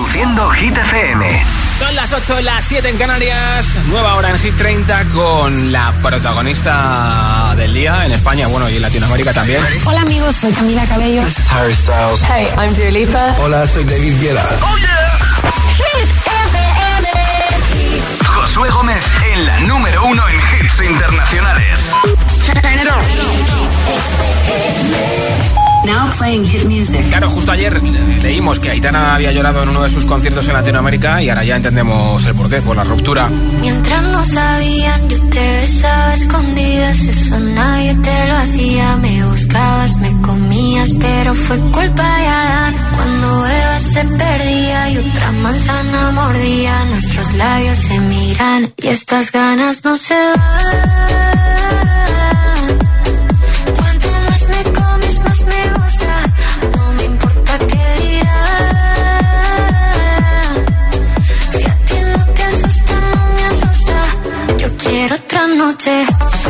Reproduciendo Hit FM. Son las 8, las 7 en Canarias. Nueva hora en Hit 30 con la protagonista del día en España, bueno, y en Latinoamérica también. Hola amigos, soy Camila Cabello. This is Harry Styles. Hey, I'm Dua Lipa. Hola, soy David Guetta. ¡Oh, yeah! Josué Gómez en la número uno en hits internacionales. Now playing hit music. Claro, justo ayer leímos que Aitana había llorado en uno de sus conciertos en Latinoamérica y ahora ya entendemos el porqué, por la ruptura. Mientras no sabían, yo te besaba escondidas, eso nadie te lo hacía. Me buscabas, me comías, pero fue culpa de Adán. Cuando Eva se perdía y otra manzana mordía, nuestros labios se miran y estas ganas no se van. esta noche.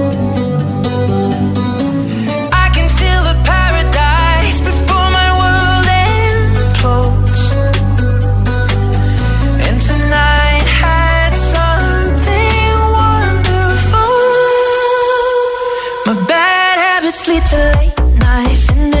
sleep till late nights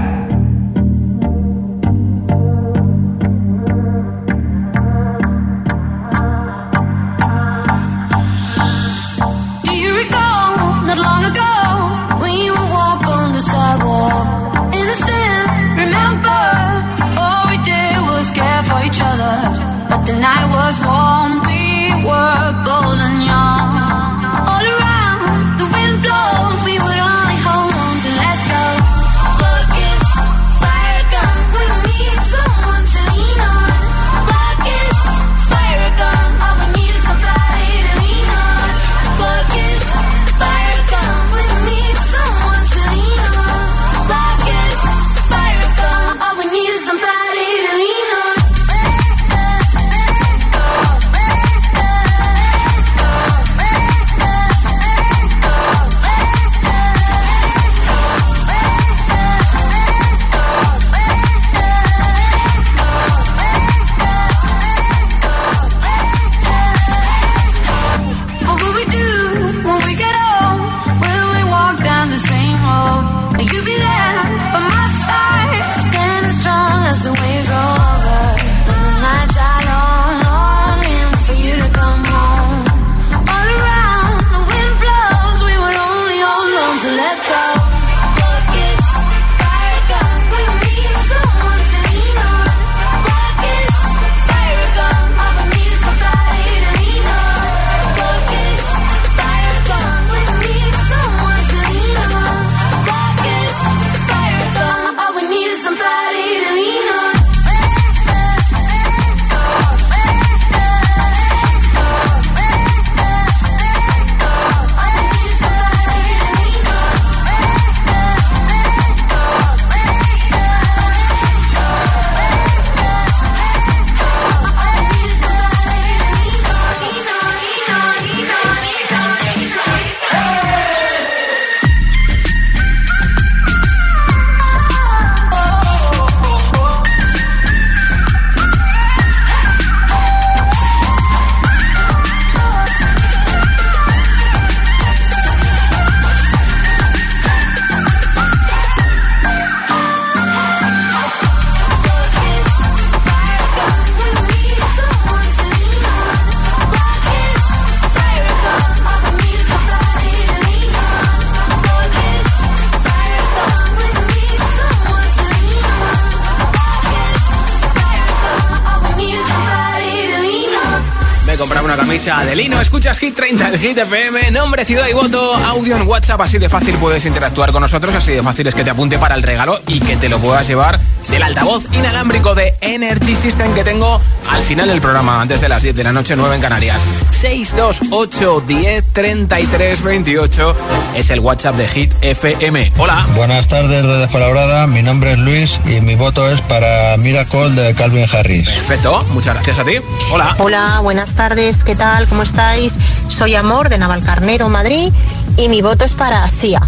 Compraba una camisa de lino. Escuchas Hit 30 en Hit FM. Nombre, ciudad y voto. Audio en WhatsApp. Así de fácil puedes interactuar con nosotros. Así de fácil es que te apunte para el regalo y que te lo puedas llevar del altavoz inalámbrico de Energy System que tengo al final del programa, antes de las 10 de la noche, 9 en Canarias. 628 10 33 28 es el WhatsApp de Hit FM. Hola. Buenas tardes desde Fuenlabrada, mi nombre es Luis y mi voto es para Miracle de Calvin Harris. Perfecto. Muchas gracias a ti. Hola. Hola, buenas tardes, ¿qué tal? ¿Cómo estáis? Soy Amor de Navalcarnero, Madrid y mi voto es para Sia.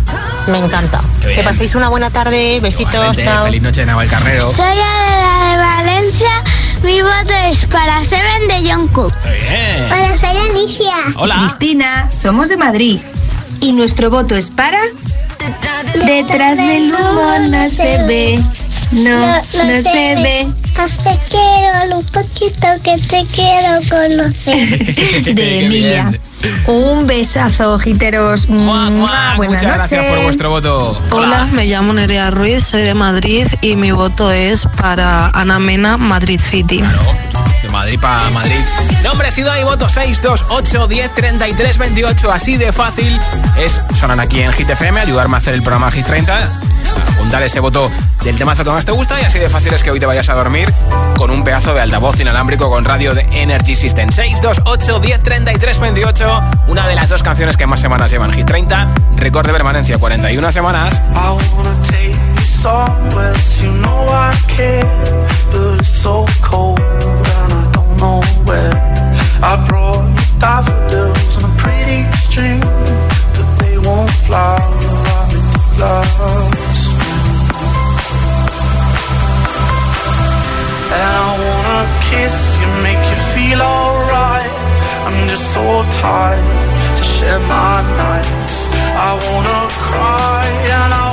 Me encanta. Que paséis una buena tarde, besitos, Igualmente, chao. Feliz noche, Navalcarnero. Soy Adela de Valencia. Mi voto es para Seven de John Cook. Muy bien. Hola, soy Alicia. Hola. Cristina, somos de Madrid y nuestro voto es para Detrás del humo no se ve, no, no, se ve. Te quiero un poquito que te quiero conocer. De Emilia. Un besazo, mua. Buenas Muchas gracias noches. por vuestro voto. Hola, me llamo Nerea Ruiz, soy de Madrid y mi voto es para Ana Mena, Madrid City. Claro. De Madrid para Madrid. Nombre, ciudad y voto 628 10 33 28. Así de fácil es sonar aquí en Hit FM, ayudarme a hacer el programa Hit 30 apuntar ese voto del temazo que más te gusta y así de fácil es que hoy te vayas a dormir con un pedazo de altavoz inalámbrico con radio de Energy System 628 10 33 28 una de las dos canciones que más semanas llevan Hit 30 récord de permanencia 41 semanas And I brought you flowers, them are pretty strings, but they won't fly above the clouds. I wanna kiss you, make you feel alright. I'm just so tired to share my nights. I wanna cry and I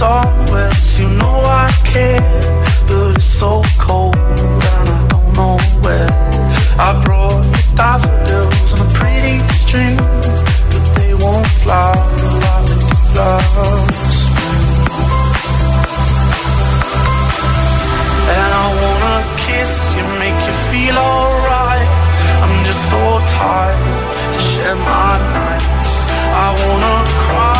you know I care, but it's so cold and I don't know where. I brought you daffodils on a pretty string, but they won't fly like flowers. And I wanna kiss you, make you feel alright. I'm just so tired to share my nights. I wanna cry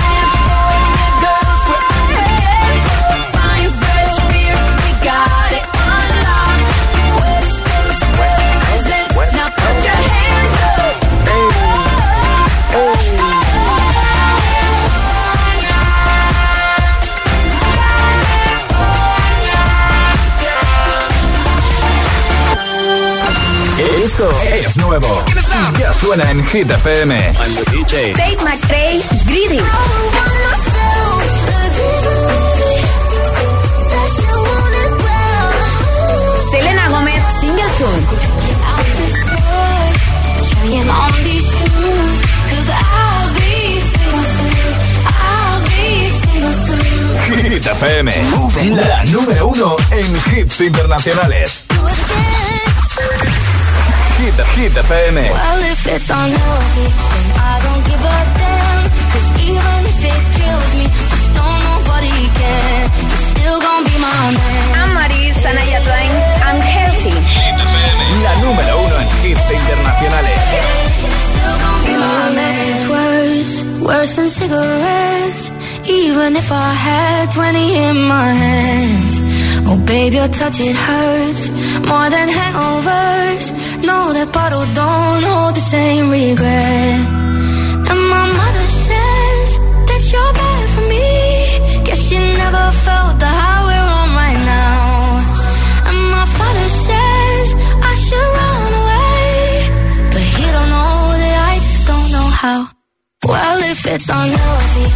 Nuevo. Ya suena en Hit FM. I'm the DJ. Tate McRae, Greedy. Selena Gomez, single soon. Hit FM. La número uno en hits internacionales. Hit, Hit FM. Well, if it's unhealthy, then I don't give a damn. Cause even if it kills me, just know nobody can. You're still gonna be my man. Amaris, Tanaya Twain, Unhealthy. La número uno en hits internacionales. Still gonna be my man. It's worse, worse than cigarettes. Even if I had 20 in my hands. Oh, baby, your touch, it hurts more than hangovers. Bottle don't hold the same regret. And my mother says that you're bad for me. Guess she never felt the high we're on right now. And my father says I should run away. But he don't know that I just don't know how. Well, if it's unhealthy,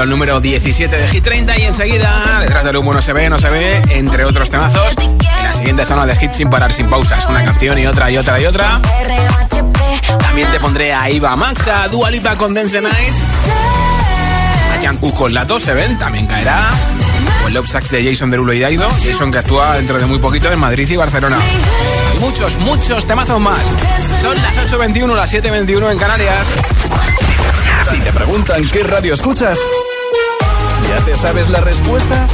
al número 17 de Hit 30 y enseguida, detrás del humo no se ve, no se ve, entre otros temazos, en la siguiente zona de hits sin parar, sin pausas, una canción y otra y otra y otra. También te pondré a Iva Max, a Dua Lipa con Dance Night, a Jungkook con la 2 se ven, también caerá, o el Love Sax de Jason Derulo y Daido, Jason que actúa dentro de muy poquito en Madrid y Barcelona. Muchos, muchos temazos más. Son las 8.21, las 7.21 en Canarias. Si te preguntan qué radio escuchas, ¿ya te sabes la respuesta?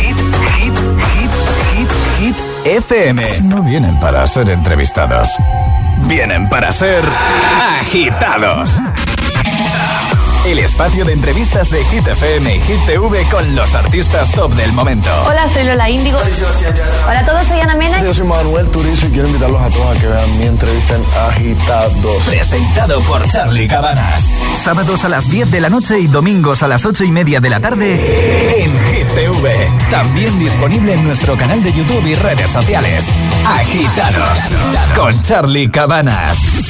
Hit, hit, hit, hit, hit FM. No vienen para ser entrevistados. Vienen para ser agitados. El espacio de entrevistas de Hit FM y Hit TV con los artistas top del momento. Hola, soy Lola Índigo. Hola a todos, soy Ana Mena. Yo soy Manuel Turizo y quiero invitarlos a todos a que vean mi entrevista en Agitados. Presentado por Charlie Cabanas. Sábados a las 10 de la noche y domingos a las 8 y media de la tarde en Hit TV. También disponible en nuestro canal de YouTube y redes sociales. Agitados con Charlie Cabanas.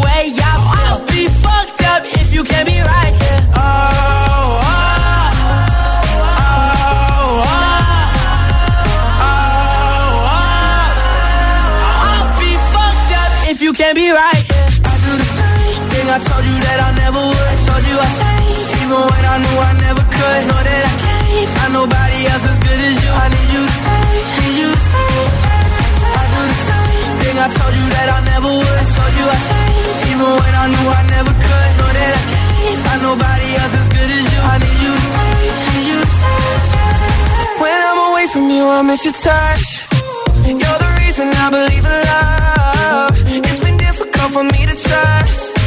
you can't be right here. Oh, oh, oh, you can't be right. Yeah. I do the same thing I told you that I never would. I told you I changed, even when I knew I never could. Know that I can't find nobody else as good as you. I need you to stay, need you to stay. I do the same thing I told you that I never would. I told you I changed, even when from you, I miss your touch. You're the reason I believe in love. It's been difficult for me to trust.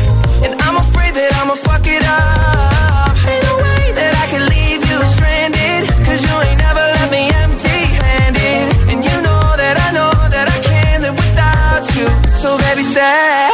And I'm afraid that I'ma fuck it up. Ain't no way that I can leave you stranded. Cause you ain't never left me empty handed. And you know that I know that I can't live without you. So baby, stay.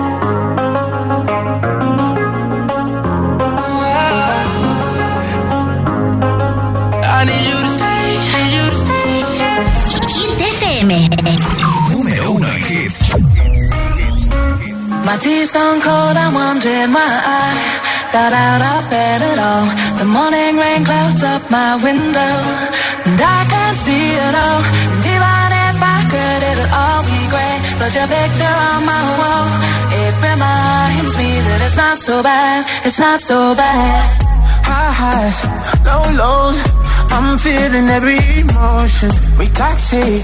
Número uno en hits. My tea's stone cold, I'm wondering why I got out of bed at all. The morning rain clouds up my window, and I can't see it all. And even if I could, it'll all be great. But your picture on my wall, it reminds me that it's not so bad, it's not so bad. High highs, low lows. I'm feeling every emotion. We toxic,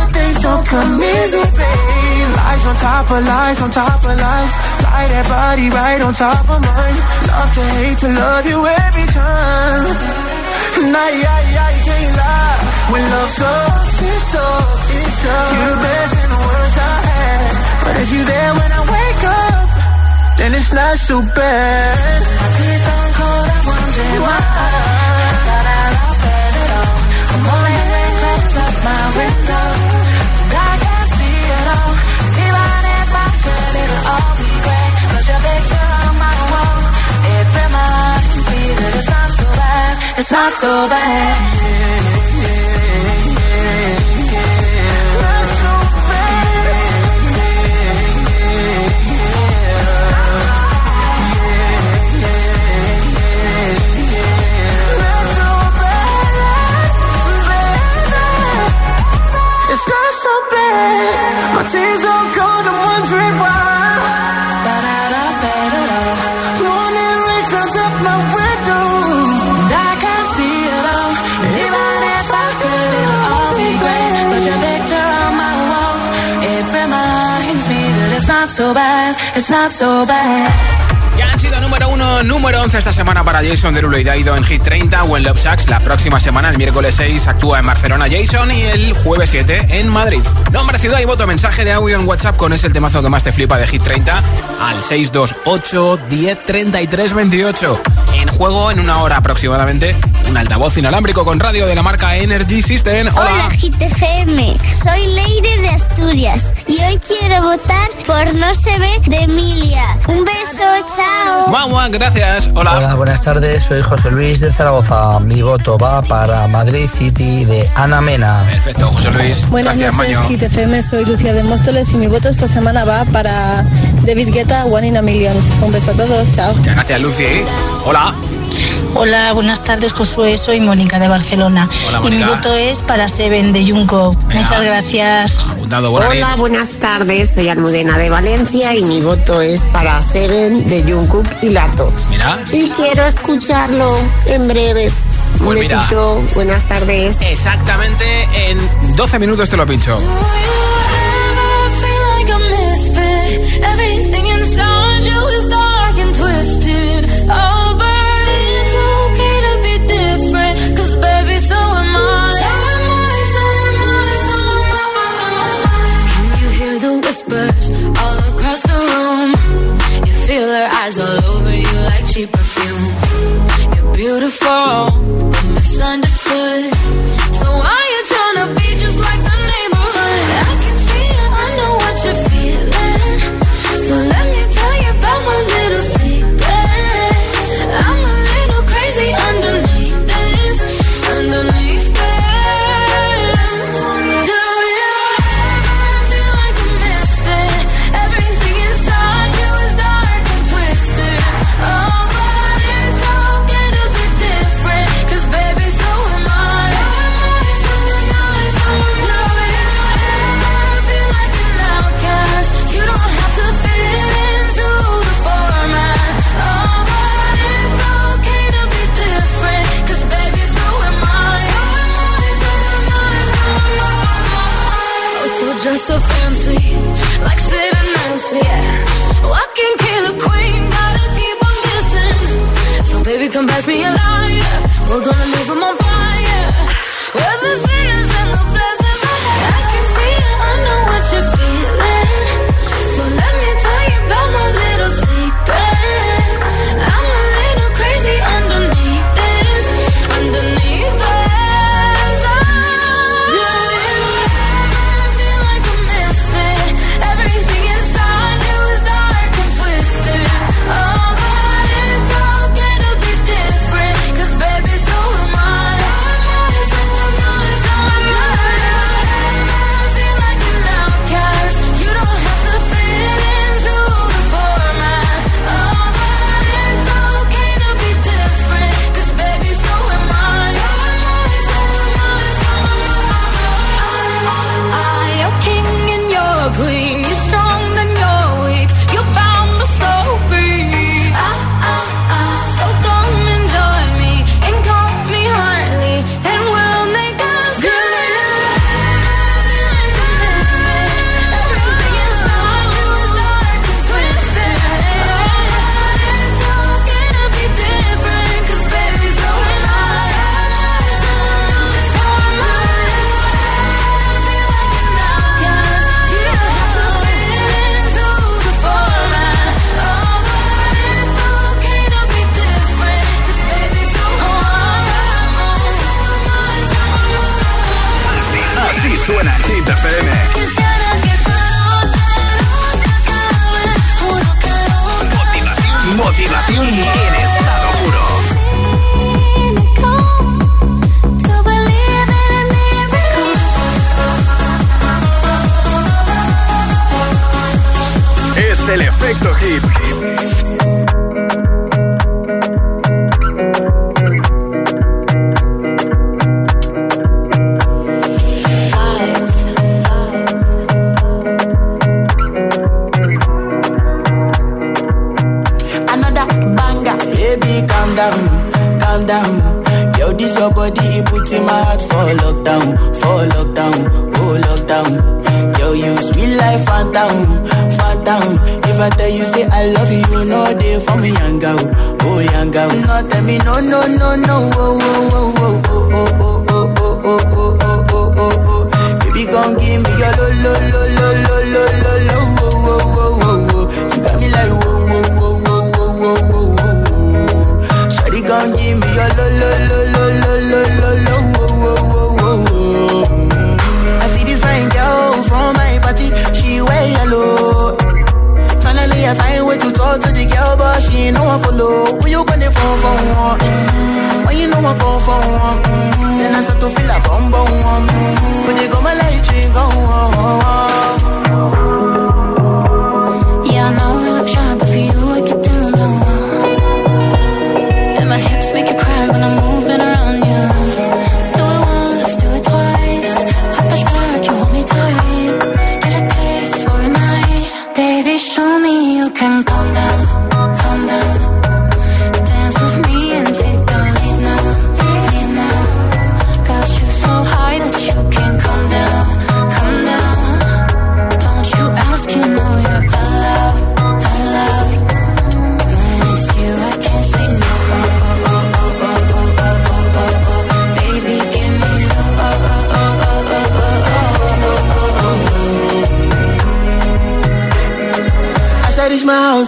Things don't come easy, babe. Lies on top of lies, on top of lies. Lie that body right on top of mine. Love to hate to love you every time. Nah, yeah, yeah, you can't lie. When love sucks, it sucks. It sucks. You the best and the worst I had. But if you're there when I wake up, then it's not so bad. My tea's stone cold, I'm wondering why I got out of bed at all. The morning rain clouds up my window, it's not so bad, it's not so so bad. My tears don't go, I'm wondering why. Bed at all. Morning rain clouds up my window. And I can't see it all. Even if I could, it'll all be great. But your picture on my wall, it reminds me that it's not so bad, it's not so bad. Puesto número 11 esta semana para Jason Derulo y Daido en Hit 30 o en Love Sacks. La próxima semana, el miércoles 6, actúa en Barcelona Jason y el jueves 7 en Madrid. Nombre, ciudad y voto. Mensaje de audio en WhatsApp con ese el temazo que más te flipa de Hit 30 al 628 10 28. En juego en una hora aproximadamente un altavoz inalámbrico con radio de la marca Energy System. Hola. Hola, GTFM. Soy Leire de Asturias y hoy quiero votar por No se ve de Emilia. Un beso, chao. Gracias. Hola. Hola, buenas tardes. Soy José Luis de Zaragoza. Mi voto va para Madrid City de Ana Mena. Perfecto, José Luis. Buenas gracias, noches, Maño. GTFM. Soy Lucía de Móstoles y mi voto esta semana va para David Guetta, One in a Million. Un beso a todos, chao. Muchas gracias, Lucy. Hola. Hola, buenas tardes, Josué. Soy Mónica de Barcelona. Hola, y mi voto es para Seven de Junco. Muchas gracias. Buena Hola, buenas tardes. Soy Almudena de Valencia y mi voto es para Seven de Jungkook y Lato. Mira. Y quiero escucharlo en breve. Un Pues mira. besito. Buenas tardes. Exactamente en 12 minutos te lo pincho. Eyes all over you like cheap perfume. You're beautiful,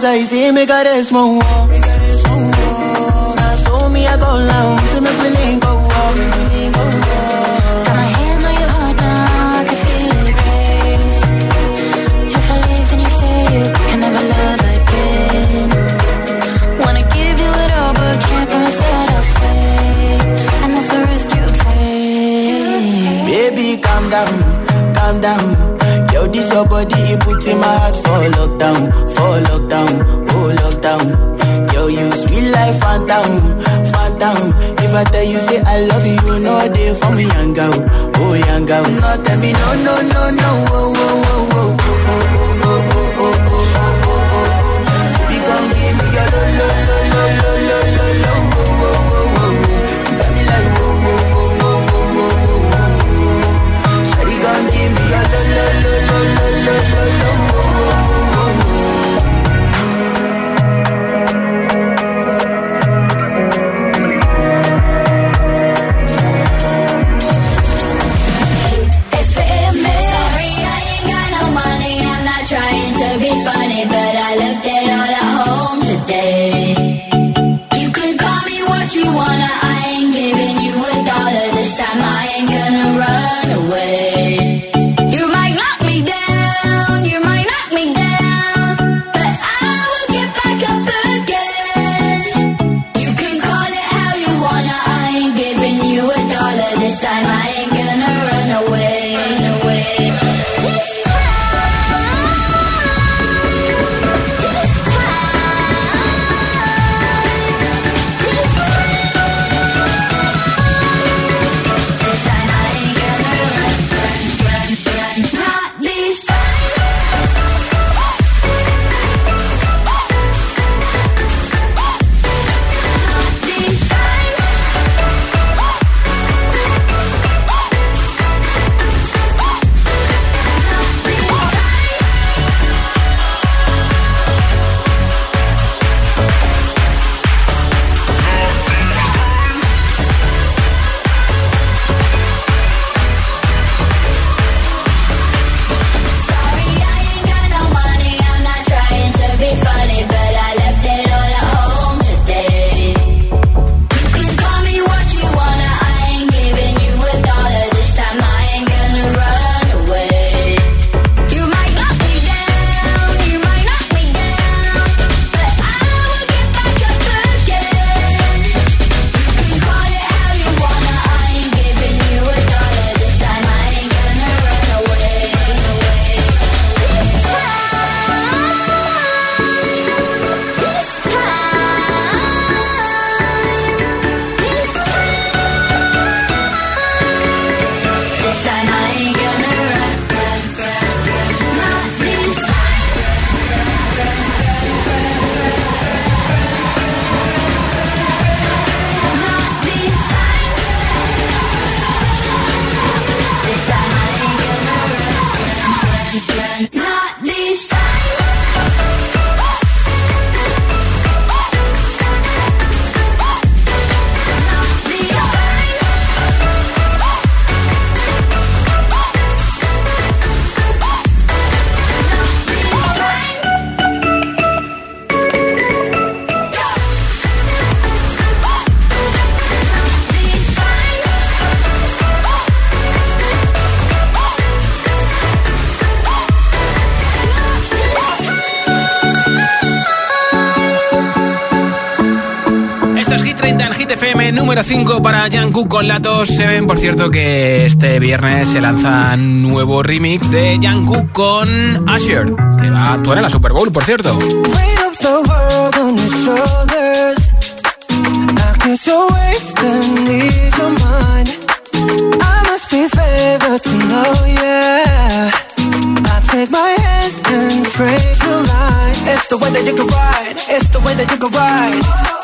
I see me got cares, mojón con la 2 Seven. Por cierto, que este viernes se lanza nuevo remix de Jungkook con Asher, que va a actuar en la Super Bowl, por cierto. take my hands and pray to lies. It's the way that you can ride. It's the way that you can ride.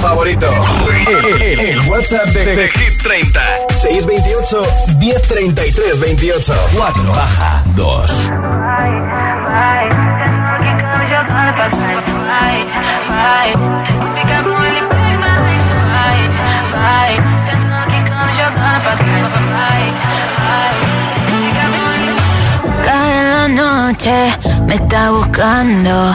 favorito. El, el- WhatsApp de, de Hit 30. 628 1033 28. 4 baja 2. Cada noche me está buscando.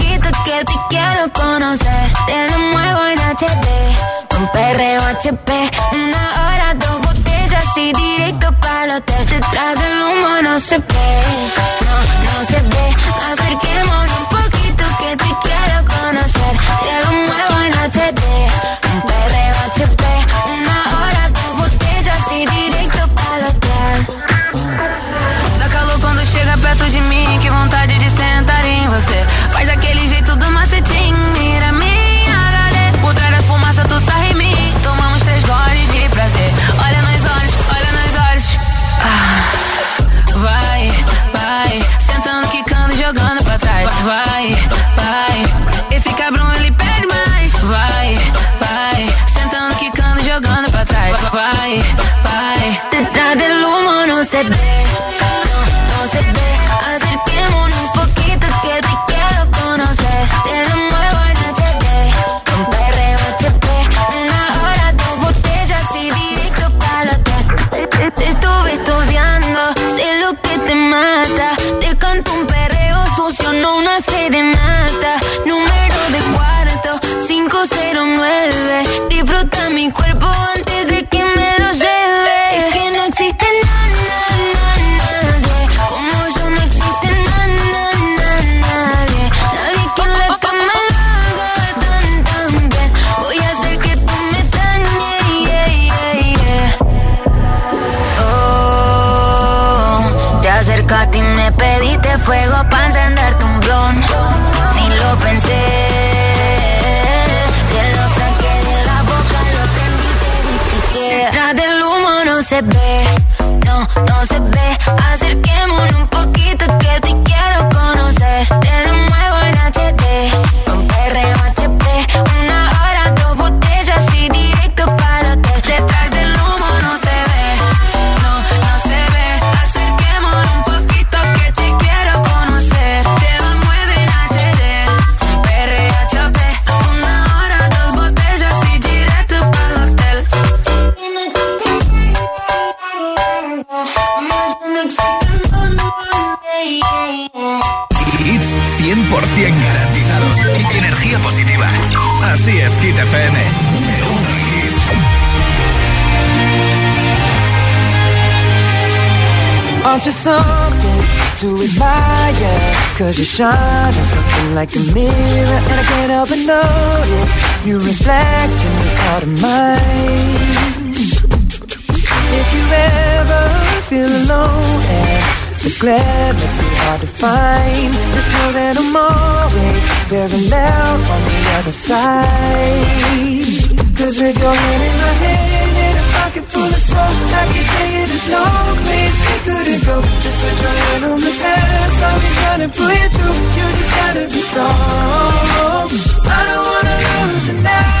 que te quiero conocer. Te lo muevo en HD. Un perreo HP. Una hora, dos botellas y directo para el hotel. Detrás del humo no se ve. No, no se ve. Acerquémonos humo day. Cause you shine. On something like a mirror And I can't help but notice You reflect in this heart of mine. If you ever feel alone and the glare makes me hard to find. Just know that I'm always very loud on the other side. Cause your hand in my hand pocket full of soul I can tell you there's no place we couldn't go. Just put your hand on the past. I'll be trying to pull you through. You just gotta be strong. I don't wanna lose you now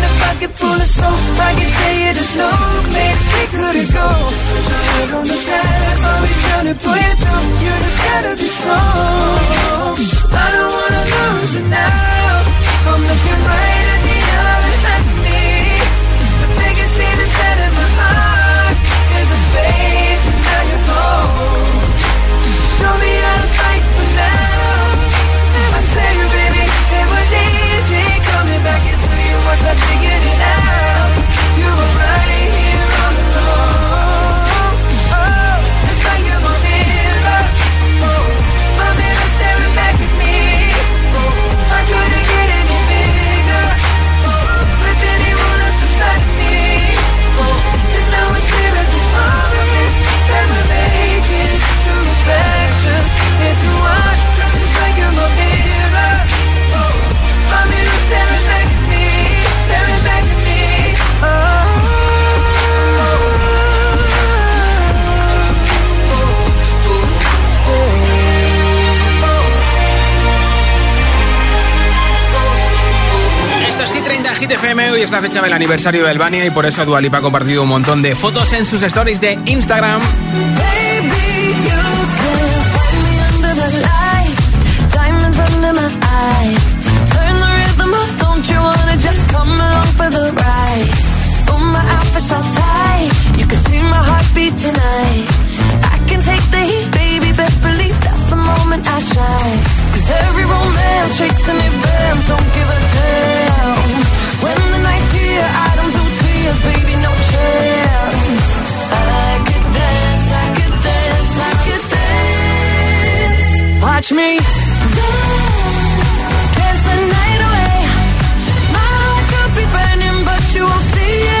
A pocket full of soap. I can tell you there's no place we couldn't go put your head on the past I'll be trying to pull you through. You just gotta be strong I don't wanna lose you now. I'm looking right at Hit FM. Hoy es la fecha del aniversario de Albania y por eso Dualipa ha compartido un montón de fotos en sus stories de Instagram. Every romance shakes Don't give a damn. You won't see it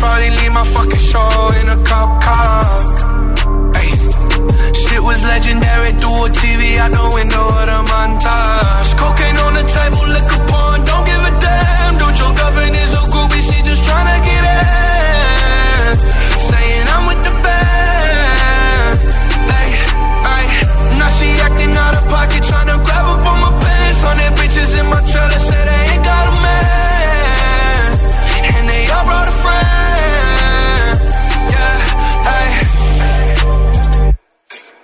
Probably leave my fucking show in a cop car. Ay, Shit was legendary through a TV out the window of the montage. Cocaine on the table, liquor porn, don't give a damn. Dude, your girlfriend is a groupie, she just tryna get in. Saying I'm with the band. Ay, ay, now she acting out of pocket, tryna grab up on my pants. Their bitches in my trailer, say they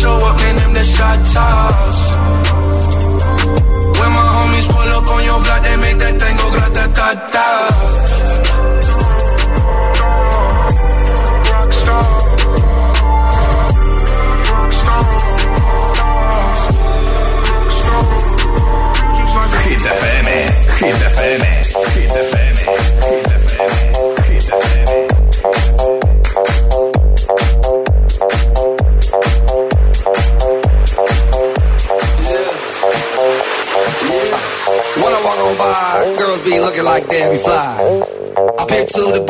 Show up, man. Them the shot toss. When my homies pull up on your block, they make that thing go grata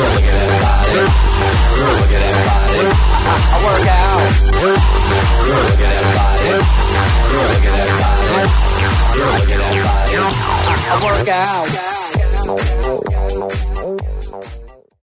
I, work out. Look at that body. That body. I work out.